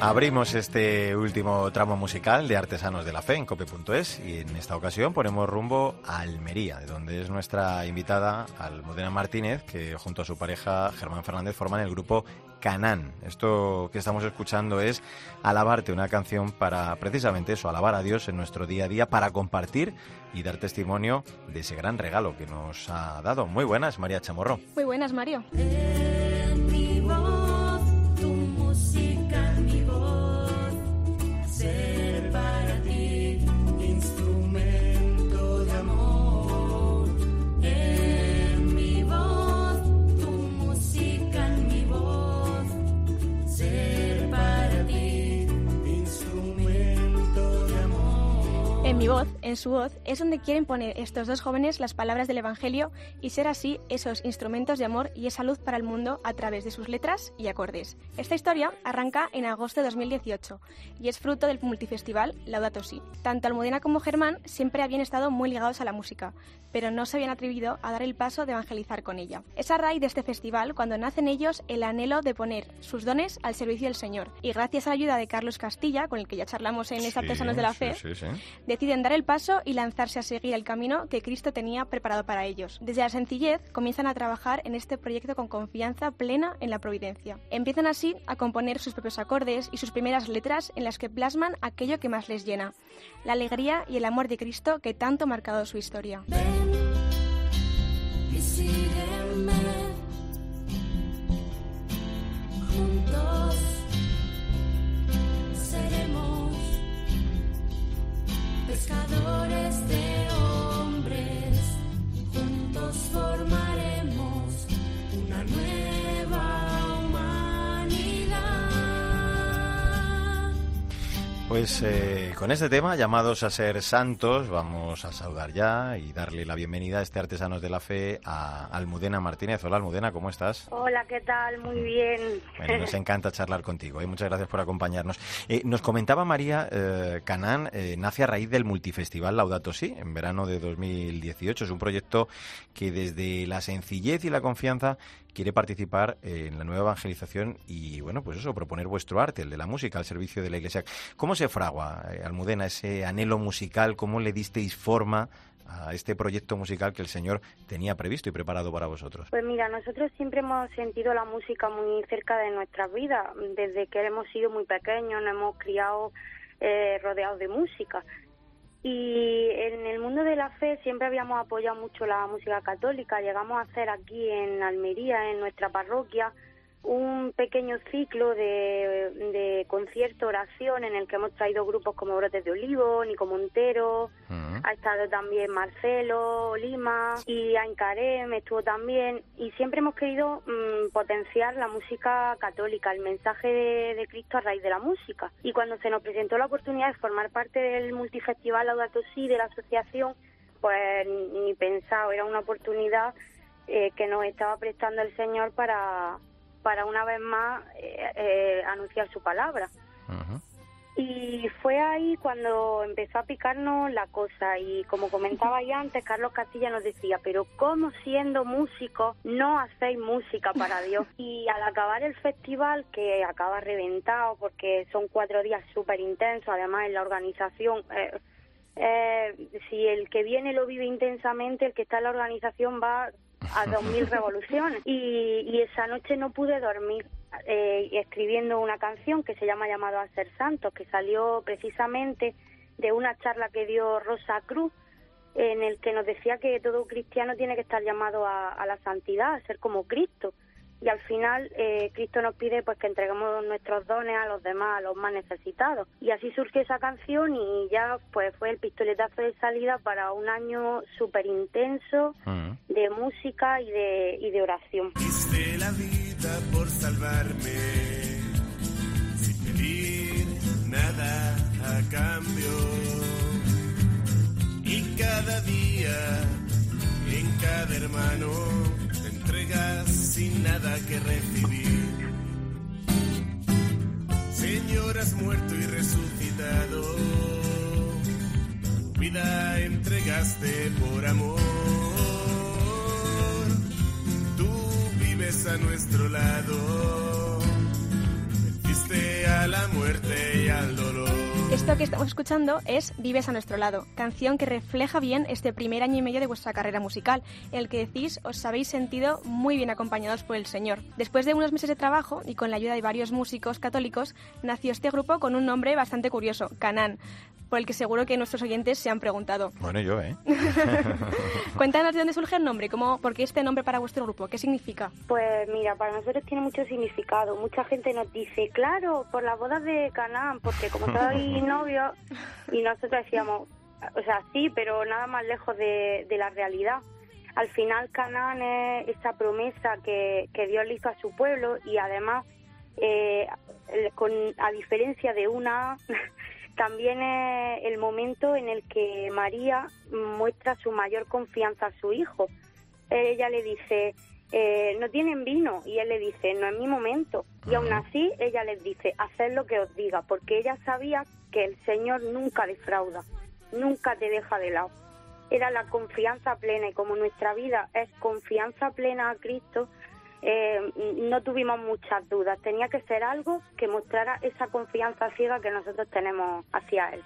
Abrimos este último tramo musical de Artesanos de la Fe en cope.es y en esta ocasión ponemos rumbo a Almería, de donde es nuestra invitada Almudena Martínez, que junto a su pareja Germán Fernández forman el grupo Canán. Esto que estamos escuchando es Alabarte, una canción para precisamente eso, alabar a Dios en nuestro día a día, para compartir y dar testimonio de ese gran regalo que nos ha dado. Muy buenas, María Chamorro. Muy buenas, Mario. En su voz, es donde quieren poner estos dos jóvenes las palabras del Evangelio y ser así esos instrumentos de amor y esa luz para el mundo a través de sus letras y acordes. Esta historia arranca en agosto de 2018 y es fruto del multifestival Laudato Si. Tanto Almudena como Germán siempre habían estado muy ligados a la música, pero no se habían atrevido a dar el paso de evangelizar con ella. Es a raíz de este festival cuando nacen ellos el anhelo de poner sus dones al servicio del Señor. Y gracias a la ayuda de Carlos Castilla, con el que ya charlamos en sí, Artesanos de la Fe, deciden dar el paso y lanzarse a seguir el camino que Cristo tenía preparado para ellos. Desde la sencillez comienzan a trabajar en este proyecto con confianza plena en la providencia. Empiezan así a componer sus propios acordes y sus primeras letras en las que plasman aquello que más les llena, la alegría y el amor de Cristo que tanto ha marcado su historia. Pescadores de hombres, juntos formaremos una nueva Pues eh, con este tema, llamados a ser santos, vamos a saludar ya y darle la bienvenida a este Artesanos de la Fe a Almudena Martínez. Hola Almudena, ¿cómo estás? Hola, ¿qué tal? Muy bien. Bueno, nos encanta charlar contigo. ¿eh? Muchas gracias por acompañarnos. Eh, nos comentaba María, eh, Canán eh, nace a raíz del multifestival Laudato Si, en verano de 2018. Es un proyecto que desde la sencillez y la confianza quiere participar en la nueva evangelización y, bueno, pues eso, proponer vuestro arte, el de la música, al servicio de la Iglesia. ¿Cómo se fragua, eh, Almudena, ese anhelo musical? ¿Cómo le disteis forma a este proyecto musical que el Señor tenía previsto y preparado para vosotros? Pues mira, nosotros siempre hemos sentido la música muy cerca de nuestras vidas. Desde que hemos sido muy pequeños, nos hemos criado eh, rodeados de música. Y en el mundo de la fe siempre habíamos apoyado mucho la música católica. Llegamos a hacer aquí en Almería, en nuestra parroquia, un pequeño ciclo de, de concierto, oración, en el que hemos traído grupos como Brotes de Olivo, Nico Montero, Mm. ha estado también Marcelo, Lima y Aincarem estuvo también. Y siempre hemos querido mm, potenciar la música católica, el mensaje de, de Cristo a raíz de la música. Y cuando se nos presentó la oportunidad de formar parte del multifestival Laudato Si de la asociación, pues ni pensado, era una oportunidad eh, que nos estaba prestando el Señor para, para una vez más eh, eh, anunciar su palabra. Y fue ahí cuando empezó a picarnos la cosa y como comentaba ya antes, Carlos Castilla nos decía, pero ¿cómo siendo músicos no hacéis música para Dios? Y al acabar el festival, que acaba reventado porque son cuatro días súper intensos, además en la organización, eh, eh, si el que viene lo vive intensamente, el que está en la organización va a dos mil revoluciones. Y, y esa noche no pude dormir eh, escribiendo una canción que se llama Llamado a ser santos, que salió precisamente de una charla que dio Rosa Cruz, en el que nos decía que todo cristiano tiene que estar llamado a, a la santidad, a ser como Cristo y al final eh, Cristo nos pide pues que entreguemos nuestros dones a los demás, a los más necesitados. Y así surgió esa canción y ya pues fue el pistoletazo de salida para un año súper intenso mm. de música y de, y de oración. Hice la vida por salvarme sin pedir nada a cambio y cada día en cada hermano sin nada que recibir. Señor, has muerto y resucitado, vida entregaste por amor. Tú vives a nuestro lado, venciste a la muerte y al dolor. Esto que estamos escuchando es Vives a nuestro lado, canción que refleja bien este primer año y medio de vuestra carrera musical, en el que decís os habéis sentido muy bien acompañados por el Señor. Después de unos meses de trabajo y con la ayuda de varios músicos católicos, nació este grupo con un nombre bastante curioso, Canán, por el que seguro que nuestros oyentes se han preguntado. Bueno, yo, ¿eh? Cuéntanos de dónde surge el nombre, cómo, por qué este nombre para vuestro grupo, qué significa. Pues mira, para nosotros tiene mucho significado. Mucha gente nos dice, claro, por las bodas de Canaán, porque como soy novio, y nosotros decíamos, o sea, sí, pero nada más lejos de, de la realidad. Al final Canaán es esa promesa que, que Dios le hizo a su pueblo y además, eh, con, a diferencia de una, también es el momento en el que María muestra su mayor confianza a su hijo. Ella le dice, eh, no tienen vino, y él le dice, no es mi momento. Y aún así, ella les dice, haced lo que os diga, porque ella sabía que el Señor nunca defrauda, nunca te deja de lado. Era la confianza plena, y como nuestra vida es confianza plena a Cristo, eh, no tuvimos muchas dudas. Tenía que ser algo que mostrara esa confianza ciega que nosotros tenemos hacia Él.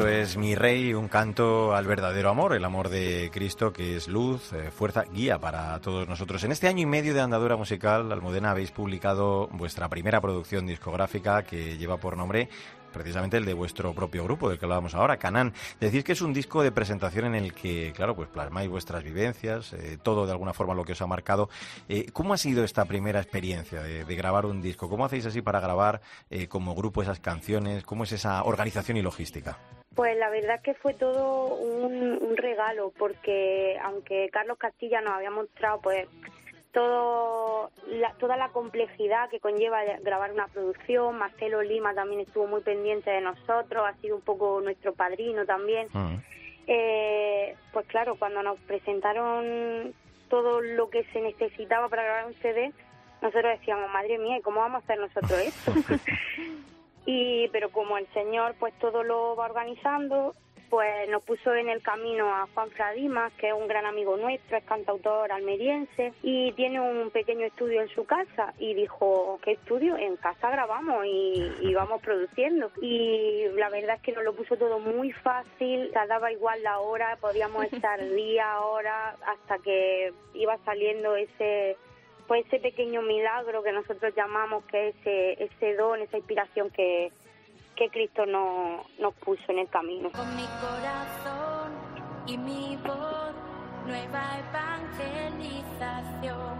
Esto es Mi Rey, un canto al verdadero amor, el amor de Cristo que es luz, eh, fuerza, guía para todos nosotros. En este año y medio de andadura musical, Almudena, habéis publicado vuestra primera producción discográfica que lleva por nombre precisamente el de vuestro propio grupo, del que hablábamos ahora, Canán. Decís que es un disco de presentación en el que, claro, pues plasmáis vuestras vivencias, eh, todo de alguna forma lo que os ha marcado. Eh, ¿Cómo ha sido esta primera experiencia de, de grabar un disco? ¿Cómo hacéis así para grabar eh, como grupo esas canciones? ¿Cómo es esa organización y logística? Pues la verdad que fue todo un, un regalo, porque aunque Carlos Castilla nos había mostrado pues todo la- toda la complejidad que conlleva grabar una producción, Marcelo Lima también estuvo muy pendiente de nosotros, ha sido un poco nuestro padrino también. Mm. Eh, pues claro, cuando nos presentaron todo lo que se necesitaba para grabar un CD, nosotros decíamos, madre mía, ¿y cómo vamos a hacer nosotros esto? y pero como el señor pues todo lo va organizando, pues nos puso en el camino a Juan Fradimas, que es un gran amigo nuestro, es cantautor almeriense y tiene un pequeño estudio en su casa y dijo, ¿qué estudio? En casa grabamos y, y vamos produciendo. Y la verdad es que nos lo puso todo muy fácil, o sea, daba igual la hora, podíamos estar día, hora, hasta que iba saliendo ese pues ese pequeño milagro que nosotros llamamos que es ese, ese don, esa inspiración que, que Cristo no- nos puso en el camino. Con mi corazón y mi voz, nueva evangelización,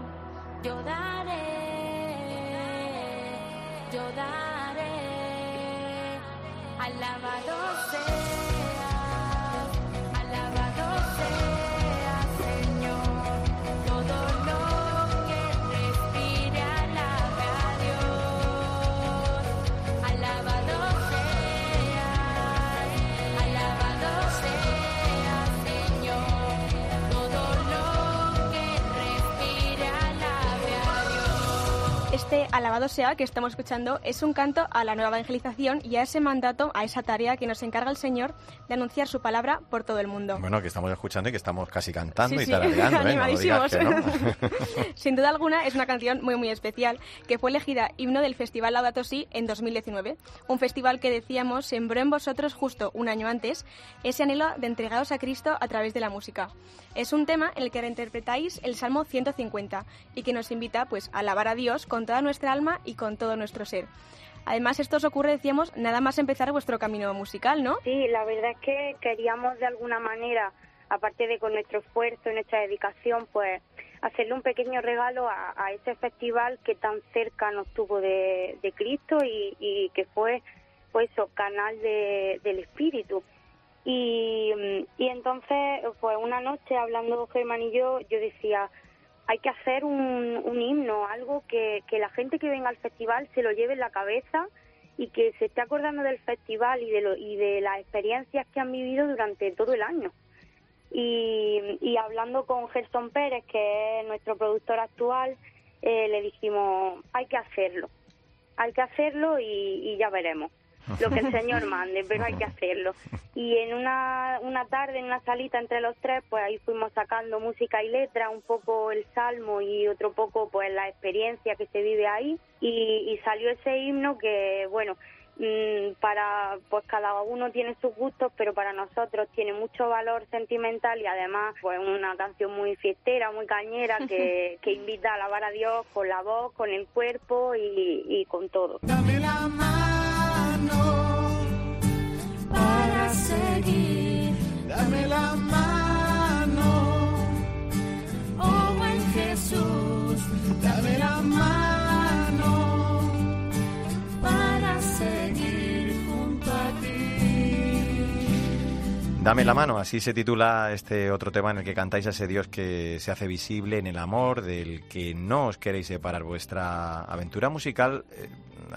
yo daré, yo daré, alabado sea, Este alabado sea que estamos escuchando es un canto a la nueva evangelización y a ese mandato, a esa tarea que nos encarga el Señor de anunciar su palabra por todo el mundo. Bueno, que estamos escuchando y que estamos casi cantando Sí, y sí, tarareando, ¿eh? No animadísimos. que no. Sin duda alguna es una canción muy muy especial que fue elegida himno del Festival Laudato Si en 2019, un festival que decíamos sembró en vosotros justo un año antes ese anhelo de entregados a Cristo a través de la música. Es un tema en el que reinterpretáis el Salmo 150 y que nos invita pues a alabar a Dios con nuestra alma y con todo nuestro ser. Además, esto os ocurre, decíamos, nada más empezar vuestro camino musical, ¿no? Sí, la verdad es que queríamos de alguna manera aparte de con nuestro esfuerzo y nuestra dedicación, pues hacerle un pequeño regalo a, a ese festival que tan cerca nos tuvo de, Cristo y, que fue pues eso, canal de, del espíritu. Y, y entonces, pues una noche hablando Germán y yo, yo decía, hay que hacer un, un himno, algo que, la gente que venga al festival se lo lleve en la cabeza y que se esté acordando del festival y de, lo, y de las experiencias que han vivido durante todo el año. Y, y hablando con Gerson Pérez, que es nuestro productor actual, eh, le dijimos, hay que hacerlo, hay que hacerlo y, y ya veremos lo que el Señor mande, pero hay que hacerlo. Y en una, una tarde, en una salita entre los tres, pues ahí fuimos sacando música y letra, un poco el salmo y otro poco pues la experiencia que se vive ahí. Y, y salió ese himno que, bueno, mm, para pues cada uno tiene sus gustos pero para nosotros tiene mucho valor sentimental y además pues una canción muy fiestera muy cañera que, que invita a alabar a Dios con la voz con el cuerpo y, y con todo Dame la mano. Dame la mano, así se titula este otro tema en el que cantáis a ese Dios que se hace visible en el amor, del que no os queréis separar. Vuestra aventura musical eh,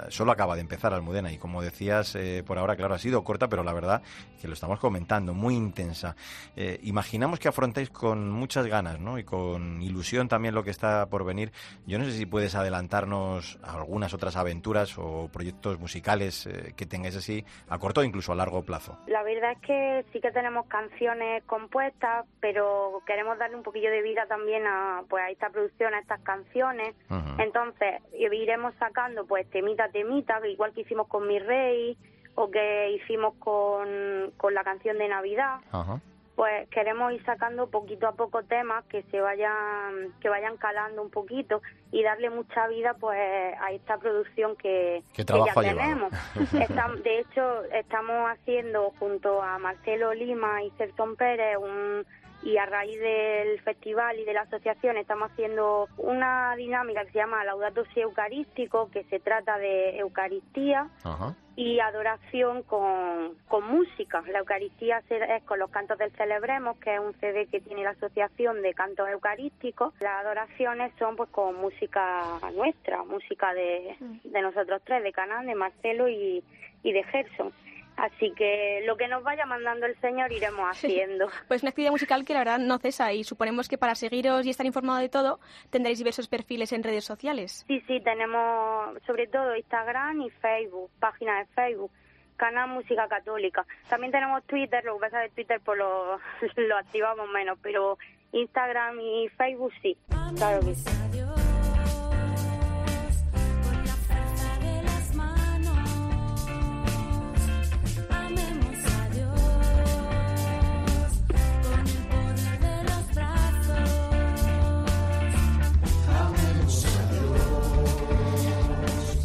solo acaba de empezar, Almudena, y como decías, eh, por ahora, claro, ha sido corta, pero la verdad que lo estamos comentando, muy intensa. Eh, imaginamos que afrontáis con muchas ganas, ¿no? Y con ilusión también lo que está por venir. Yo no sé si puedes adelantarnos algunas otras aventuras o proyectos musicales eh, que tengáis así a corto o incluso a largo plazo. La verdad es que sí que tenemos canciones compuestas, pero queremos darle un poquillo de vida también a, pues, a esta producción, a estas canciones. Ujú. Entonces, iremos sacando pues temita temita, igual que hicimos con Mi Rey o que hicimos con, con la canción de Navidad. Ajá. Pues queremos ir sacando poquito a poco temas que se vayan que vayan calando un poquito y darle mucha vida pues a esta producción que, tenemos. De hecho, estamos haciendo junto a Marcelo Lima y Serton Pérez un, y a raíz del festival y de la asociación estamos haciendo una dinámica que se llama Laudato Si Eucarístico, que se trata de Eucaristía Ajá. y adoración con, con música. La Eucaristía se- es con los cantos del Celebremos, que es un CD que tiene la Asociación de Cantos Eucarísticos. Las adoraciones son pues con música nuestra, música de, de nosotros tres, de Canán, de Marcelo y, y de Gerson. Así que lo que nos vaya mandando el Señor iremos haciendo. Pues una actividad musical que la verdad no cesa y suponemos que para seguiros y estar informado de todo tendréis diversos perfiles en redes sociales. Sí, sí, tenemos sobre todo Instagram y Facebook, página de Facebook, canal Música Católica. También tenemos Twitter, lo que pasa que Twitter pues lo, lo activamos menos, pero Instagram y Facebook sí, claro que sí.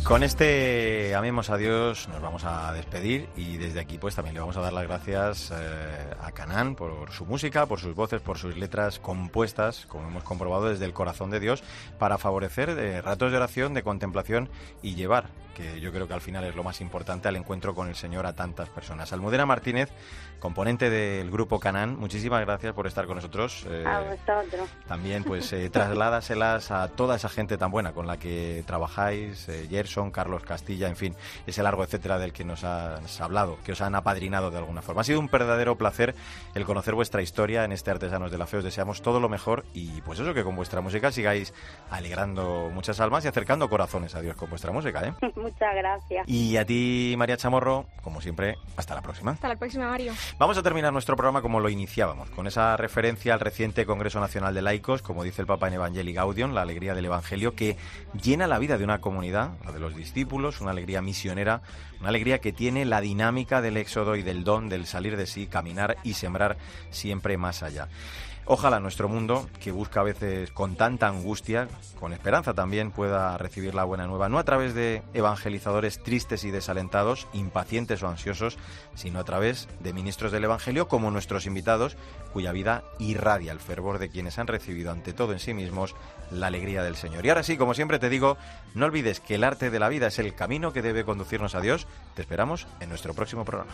Con este Amemos a Dios nos vamos a despedir y desde aquí pues también le vamos a dar las gracias eh, a Canán por su música, por sus voces, por sus letras compuestas, como hemos comprobado desde el corazón de Dios, para favorecer eh, ratos de oración, de contemplación y llevar, que yo creo que al final es lo más importante, al encuentro con el Señor a tantas personas. Almudena Martínez, componente del grupo Canán, muchísimas gracias por estar con nosotros. eh, A vosotros. también, pues, eh, trasládaselas a toda esa gente tan buena con la que trabajáis, eh, Carlos Castilla, en fin, ese largo etcétera del que nos has hablado, que os han apadrinado de alguna forma. Ha sido un verdadero placer el conocer vuestra historia en este Artesanos de la Fe. Os deseamos todo lo mejor y, pues eso, que con vuestra música sigáis alegrando muchas almas y acercando corazones a Dios con vuestra música, ¿eh? Muchas gracias. Y a ti, María Chamorro, como siempre, hasta la próxima. Hasta la próxima, Mario. Vamos a terminar nuestro programa como lo iniciábamos, con esa referencia al reciente Congreso Nacional de Laicos, como dice el Papa en Evangelii Gaudium, la alegría del Evangelio, que llena la vida de una comunidad, la de los discípulos, una alegría misionera, una alegría que tiene la dinámica del éxodo y del don del salir de sí, caminar y sembrar siempre más allá. Ojalá nuestro mundo, que busca a veces con tanta angustia, con esperanza también, pueda recibir la buena nueva, no a través de evangelizadores tristes y desalentados, impacientes o ansiosos, sino a través de ministros del Evangelio como nuestros invitados, cuya vida irradia el fervor de quienes han recibido ante todo en sí mismos la alegría del Señor. Y ahora sí, como siempre te digo, no olvides que el arte de la vida es el camino que debe conducirnos a Dios. Te esperamos en nuestro próximo programa.